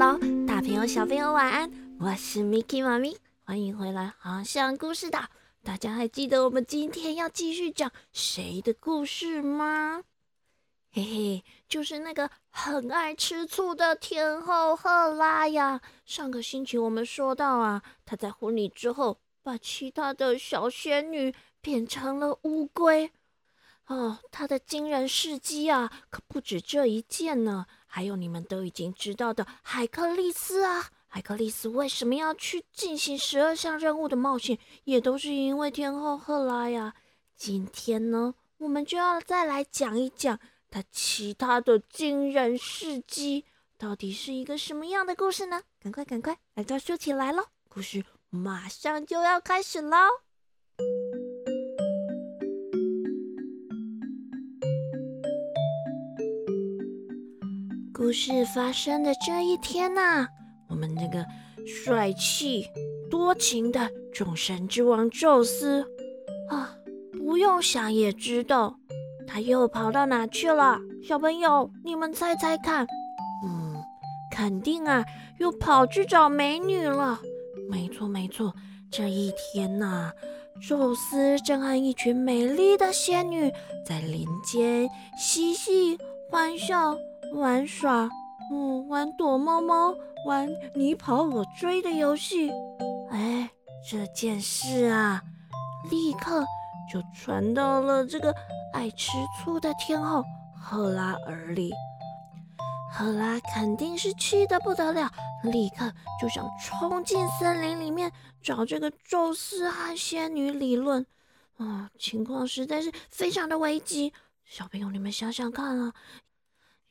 喽，大朋友、小朋友晚安！我是 Miki 妈咪，欢迎回来航向故事岛。大家还记得我们今天要继续讲谁的故事吗？嘿嘿，就是那个很爱吃醋的天后赫拉呀。上个星期我们说到啊，她在婚礼之后把其他的小仙女变成了乌龟。哦，她的惊人事迹啊，可不止这一件呢。还有你们都已经知道的海克利斯啊，海克利斯为什么要去进行十二项任务的冒险，也都是因为天后赫拉呀。今天呢，我们就要再来讲一讲他其他的惊人事迹，到底是一个什么样的故事呢？赶快赶快来这说起来喽！故事马上就要开始喽。故事发生的这一天呐，我们那个帅气多情的众神之王宙斯啊，不用想也知道他又跑到哪去了。小朋友，你们猜猜看？嗯，肯定啊，又跑去找美女了。没错没错，这一天呐，宙斯正和一群美丽的仙女在林间嬉戏欢笑。玩耍，嗯，玩躲猫猫，玩你跑我追的游戏。哎，这件事啊，立刻就传到了这个爱吃醋的天后赫拉耳里。赫拉肯定是气得不得了，立刻就想冲进森林里面找这个宙斯和仙女理论。啊，情况实在是非常的危急。小朋友，你们想想看啊！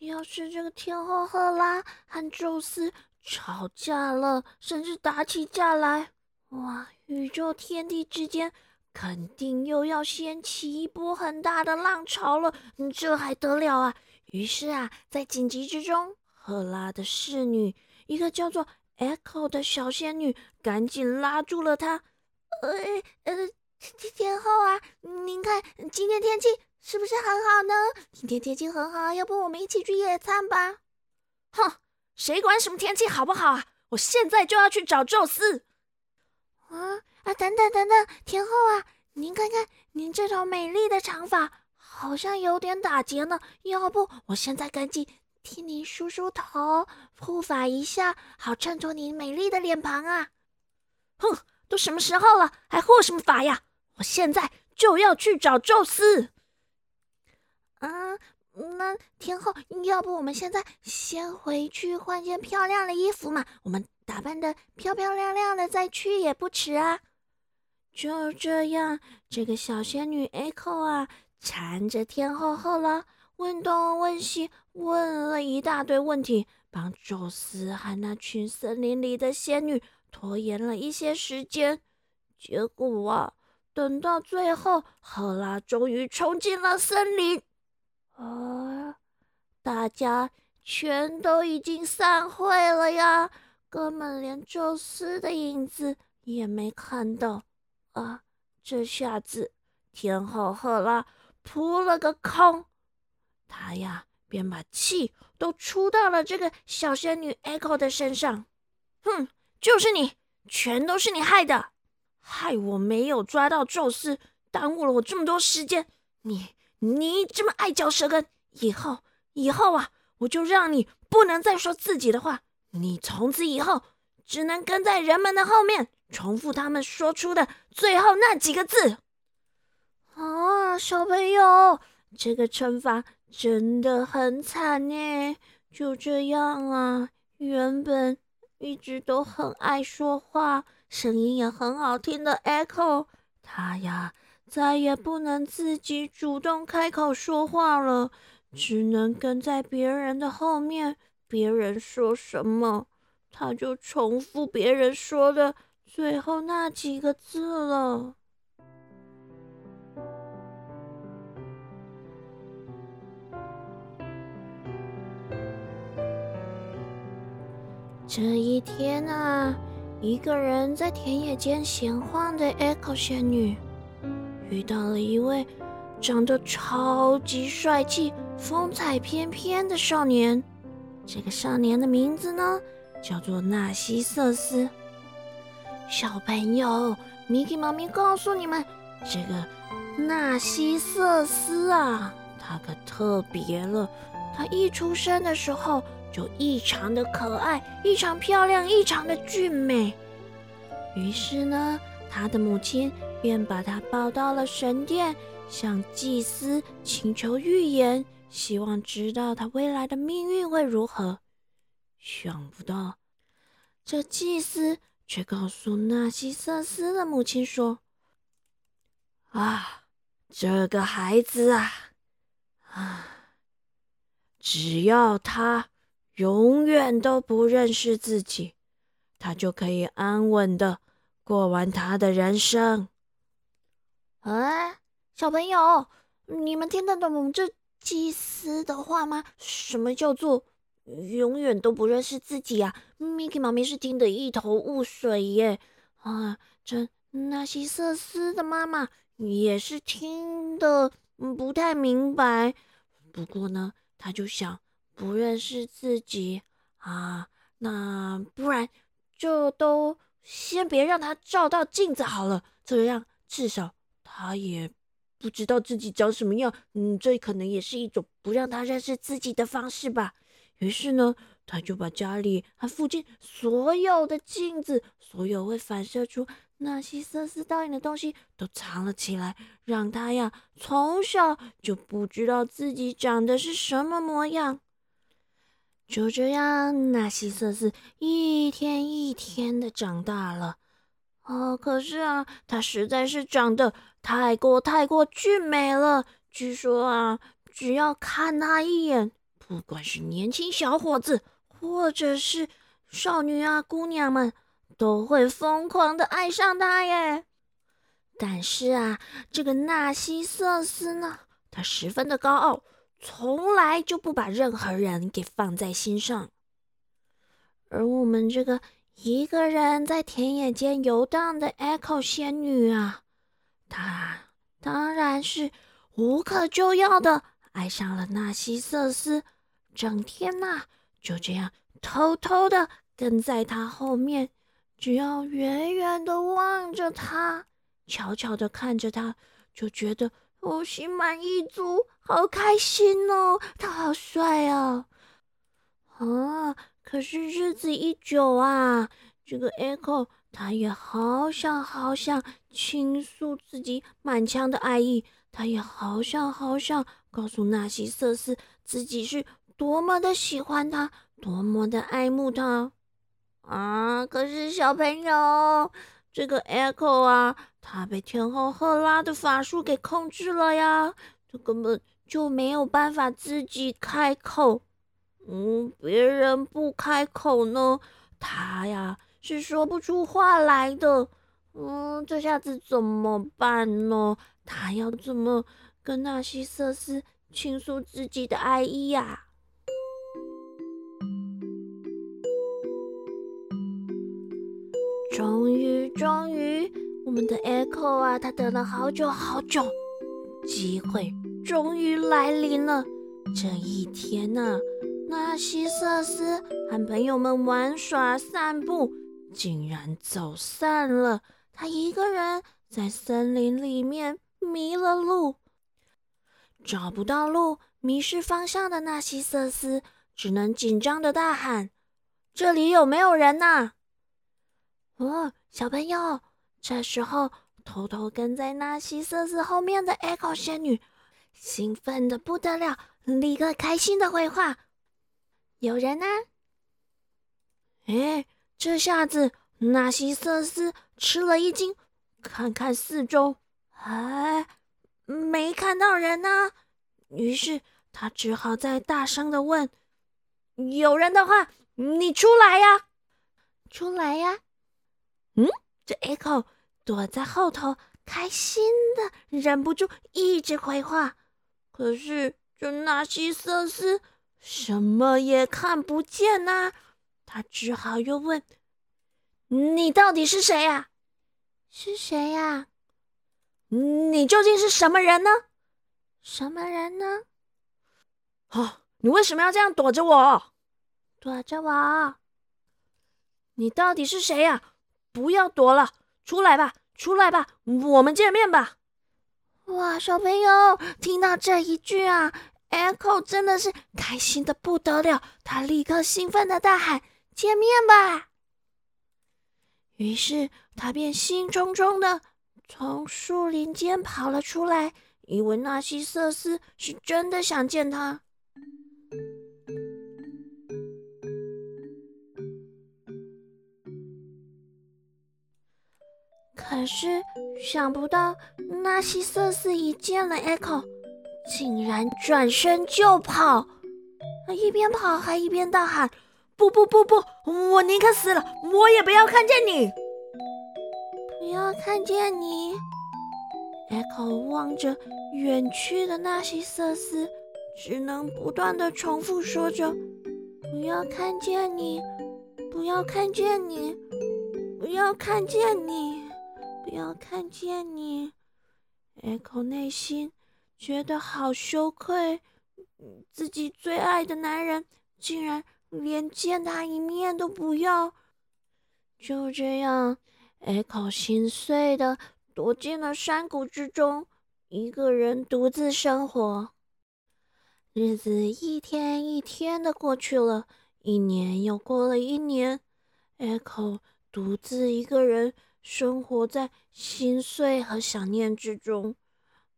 要是这个天后赫拉和宙斯吵架了，甚至打起架来，哇，宇宙天地之间肯定又要掀起一波很大的浪潮了，这还得了啊！于是啊，在紧急之中，赫拉的侍女，一个叫做 Echo 的小仙女，赶紧拉住了她。呃呃，天后啊，您看今天天气。是不是很好呢？今天天气很好，要不我们一起去野餐吧？哼，谁管什么天气好不好啊！我现在就要去找宙斯。啊啊！等等等等，天后啊，您看看您这头美丽的长发，好像有点打结呢。要不我现在赶紧替您梳梳头，护发一下，好衬托您美丽的脸庞啊！哼，都什么时候了，还护什么发呀？我现在就要去找宙斯。啊，那天后，要不我们现在先回去换件漂亮的衣服嘛？我们打扮的漂漂亮亮的再去也不迟啊。就这样，这个小仙女 Echo 啊，缠着天后后了，问东问西，问了一大堆问题，帮宙斯和那群森林里的仙女拖延了一些时间。结果啊，等到最后，赫拉终于冲进了森林。啊！大家全都已经散会了呀，根本连宙斯的影子也没看到啊！这下子天后赫拉扑了个空，她呀便把气都出到了这个小仙女 Echo 的身上。哼，就是你，全都是你害的，害我没有抓到宙斯，耽误了我这么多时间。你。你这么爱嚼舌根，以后以后啊，我就让你不能再说自己的话。你从此以后只能跟在人们的后面，重复他们说出的最后那几个字。啊，小朋友，这个惩罚真的很惨呢。就这样啊，原本一直都很爱说话，声音也很好听的 Echo，他呀。再也不能自己主动开口说话了，只能跟在别人的后面，别人说什么，他就重复别人说的最后那几个字了。这一天啊，一个人在田野间闲晃的 Echo 仙女。遇到了一位长得超级帅气、风采翩翩的少年。这个少年的名字呢，叫做纳西瑟斯。小朋友，米奇妈咪告诉你们，这个纳西瑟斯啊，他可特别了。他一出生的时候就异常的可爱，异常漂亮，异常的俊美。于是呢，他的母亲便把他抱到了神殿，向祭司请求预言，希望知道他未来的命运会如何。想不到，这祭司。却告诉纳西瑟斯的母亲说：“啊，这个孩子啊，啊，只要他永远都不认识自己，他就可以安稳的过完他的人生。”哎，小朋友，你们听得懂这祭司的话吗？什么叫做？永远都不认识自己啊！Mickey 妈咪是听得一头雾水耶。啊，这纳西瑟斯的妈妈也是听得不太明白。不过呢，他就想不认识自己啊，那不然就都先别让他照到镜子好了，这样至少他也不知道自己长什么样。嗯，这可能也是一种不让他认识自己的方式吧。于是呢，他就把家里和附近所有的镜子，所有会反射出纳西瑟斯倒影的东西都藏了起来，让他呀从小就不知道自己长得是什么模样。就这样，纳西瑟斯一天一天的长大了。哦，可是啊，他实在是长得太过太过俊美了。据说啊，只要看他一眼。不管是年轻小伙子，或者是少女啊，姑娘们都会疯狂的爱上他耶。但是啊，这个纳西瑟斯呢，他十分的高傲，从来就不把任何人给放在心上。而我们这个一个人在田野间游荡的 Echo 仙女啊，他当然是无可救药的爱上了纳西瑟斯。整天呐，就这样偷偷的跟在他后面，只要远远的望着他，悄悄的看着他，就觉得我，心满意足，好开心哦，他好帅哦。啊！可是日子一久啊，这个 Echo 他也好想好想倾诉自己满腔的爱意，他也好想好想告诉纳西瑟斯自己是。多么的喜欢他，多么的爱慕他啊！可是小朋友，这个 Echo 啊，他被天后赫拉的法术给控制了呀，他根本就没有办法自己开口。嗯，别人不开口呢，他呀是说不出话来的。嗯，这下子怎么办呢？他要怎么跟纳西瑟斯倾诉自己的爱意呀？终于，终于，我们的 Echo 啊，他等了好久好久，机会终于来临了。这一天呢，纳西瑟斯和朋友们玩耍散步，竟然走散了。他一个人在森林里面迷了路，找不到路，迷失方向的纳西瑟斯只能紧张的大喊：“这里有没有人呐？”哦，小朋友，这时候偷偷跟在纳西瑟斯后面的 Echo 仙女，兴奋的不得了，立刻开心的回话：“有人呢！”哎，这下子纳西瑟斯吃了一惊，看看四周，哎，没看到人呢。于是他只好再大声的问：“有人的话，你出来呀，出来呀！”嗯，这 Echo 躲在后头，开心的忍不住一直回话。可是这纳西瑟斯什么也看不见呐，他只好又问：“你到底是谁呀？是谁呀？你究竟是什么人呢？什么人呢？啊，你为什么要这样躲着我？躲着我？你到底是谁呀？不要躲了，出来吧，出来吧，我们见面吧！哇，小朋友听到这一句啊，Echo 真的是开心的不得了，他立刻兴奋的大喊：“见面吧！”于是他便兴冲冲的从树林间跑了出来，以为纳西瑟斯是真的想见他。可是想不到，纳西瑟斯一见了 Echo，竟然转身就跑，一边跑还一边大喊：“不不不不，我宁可死了，我也不要看见你！不要看见你！”Echo 望着远去的纳西瑟斯，只能不断的重复说着：“不要看见你，不要看见你，不要看见你。”不要看见你，Echo 内心觉得好羞愧，自己最爱的男人竟然连见他一面都不要。就这样，Echo 心碎的躲进了山谷之中，一个人独自生活。日子一天一天的过去了，一年又过了一年，Echo 独自一个人。生活在心碎和想念之中，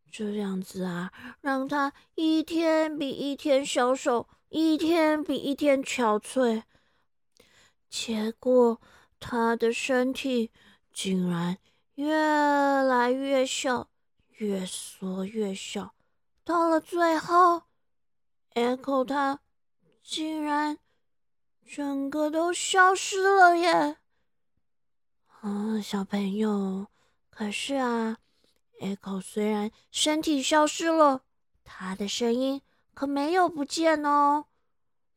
这样子啊，让他一天比一天消瘦，一天比一天憔悴。结果，他的身体竟然越来越小，越缩越小。到了最后，Echo 他竟然整个都消失了耶！嗯，小朋友，可是啊，Echo 虽然身体消失了，他的声音可没有不见哦。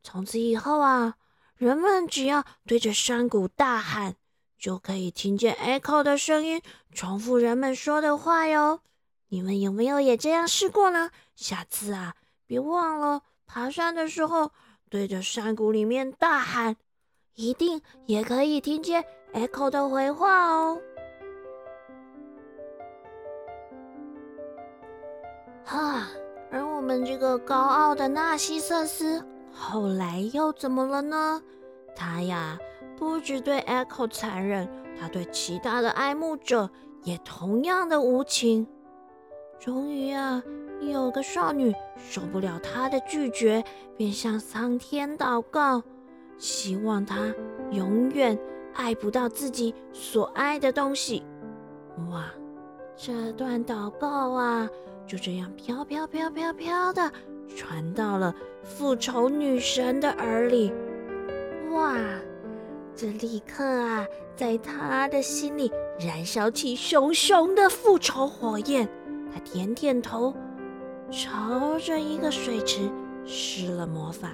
从此以后啊，人们只要对着山谷大喊，就可以听见 Echo 的声音，重复人们说的话哟。你们有没有也这样试过呢？下次啊，别忘了爬山的时候对着山谷里面大喊，一定也可以听见。Echo 的回话哦，哈，而我们这个高傲的纳西瑟斯后来又怎么了呢？他呀，不止对 Echo 残忍，他对其他的爱慕者也同样的无情。终于啊，有个少女受不了他的拒绝，便向苍天祷告，希望他永远。爱不到自己所爱的东西，哇！这段祷告啊，就这样飘飘飘飘飘的传到了复仇女神的耳里，哇！这立刻啊，在她的心里燃烧起熊熊的复仇火焰。她点点头，朝着一个水池施了魔法。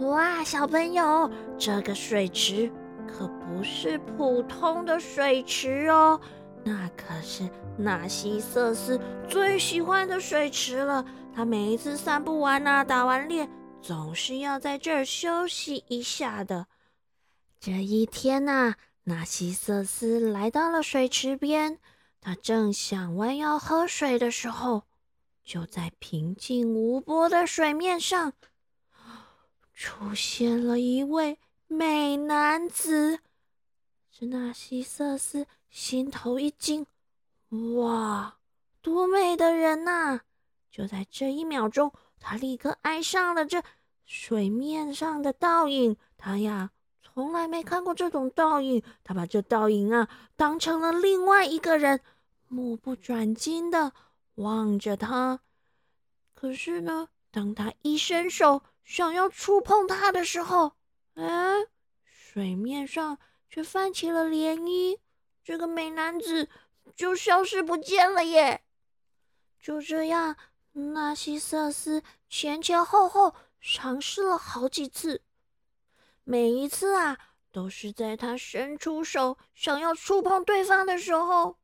哇，小朋友，这个水池。可不是普通的水池哦，那可是纳西瑟斯最喜欢的水池了。他每一次散步完啊，打完猎，总是要在这儿休息一下的。这一天呐，纳西瑟斯来到了水池边，他正想弯腰喝水的时候，就在平静无波的水面上，出现了一位。美男子，是纳西瑟斯心头一惊，哇，多美的人呐！就在这一秒钟，他立刻爱上了这水面上的倒影。他呀，从来没看过这种倒影，他把这倒影啊当成了另外一个人，目不转睛的望着他。可是呢，当他一伸手想要触碰他的时候，哎，水面上却泛起了涟漪，这个美男子就消失不见了耶！就这样，纳西瑟斯前前后后尝试了好几次，每一次啊，都是在他伸出手想要触碰对方的时候，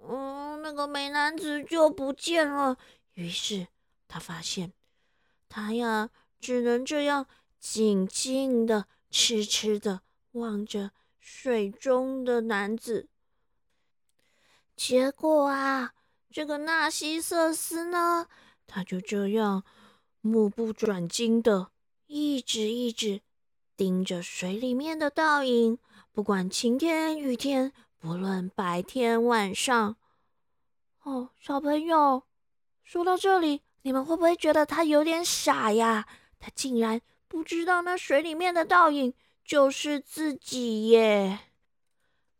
嗯，那个美男子就不见了。于是他发现，他呀，只能这样。静静的、痴痴的望着水中的男子。结果啊，这个纳西瑟斯呢，他就这样目不转睛的，一直一直盯着水里面的倒影，不管晴天雨天，不论白天晚上。哦，小朋友，说到这里，你们会不会觉得他有点傻呀？他竟然不知道那水里面的倒影就是自己耶！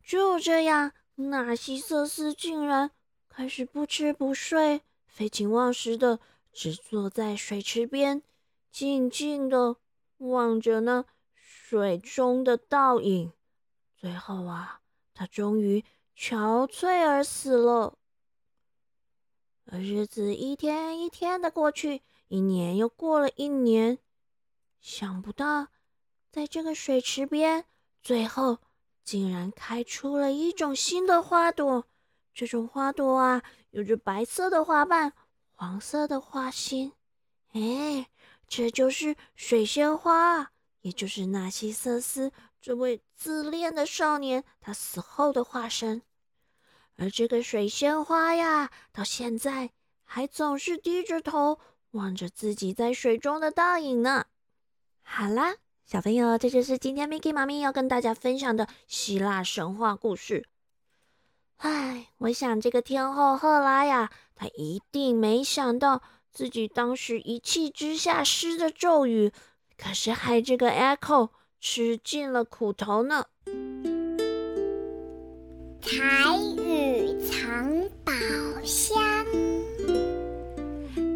就这样。纳西瑟斯竟然开始不吃不睡、废寝忘食的，只坐在水池边，静静的望着那水中的倒影。最后啊，他终于憔悴而死了。而日子一天一天的过去，一年又过了一年，想不到在这个水池边，最后。竟然开出了一种新的花朵，这种花朵啊，有着白色的花瓣、黄色的花心。哎，这就是水仙花，也就是纳西瑟斯这位自恋的少年他死后的化身。而这个水仙花呀，到现在还总是低着头望着自己在水中的倒影呢。好啦。小朋友，这就是今天 Miki 妈咪要跟大家分享的希腊神话故事。唉，我想这个天后赫拉呀，她一定没想到自己当时一气之下施的咒语，可是害这个 Echo 吃尽了苦头呢。彩雨藏宝箱。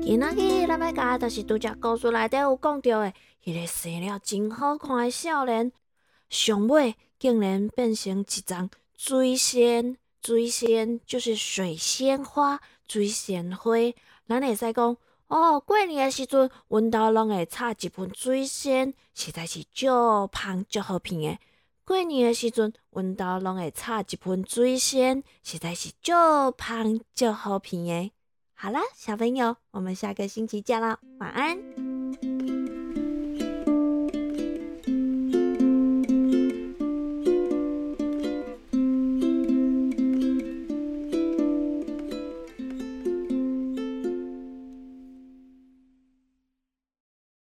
今日咱要讲就是拄只故事内底有讲到的。一个生了真好看的少年，上尾竟然变成一丛水仙。水仙就是水仙花，水仙花。咱会使讲哦，过年的时阵，阮兜拢会插一盆水仙，实在是足香足好闻的。过年的时阵，阮兜拢会插一盆水仙，实在是足香足好闻的。好啦，小朋友，我们下个星期见啦，晚安。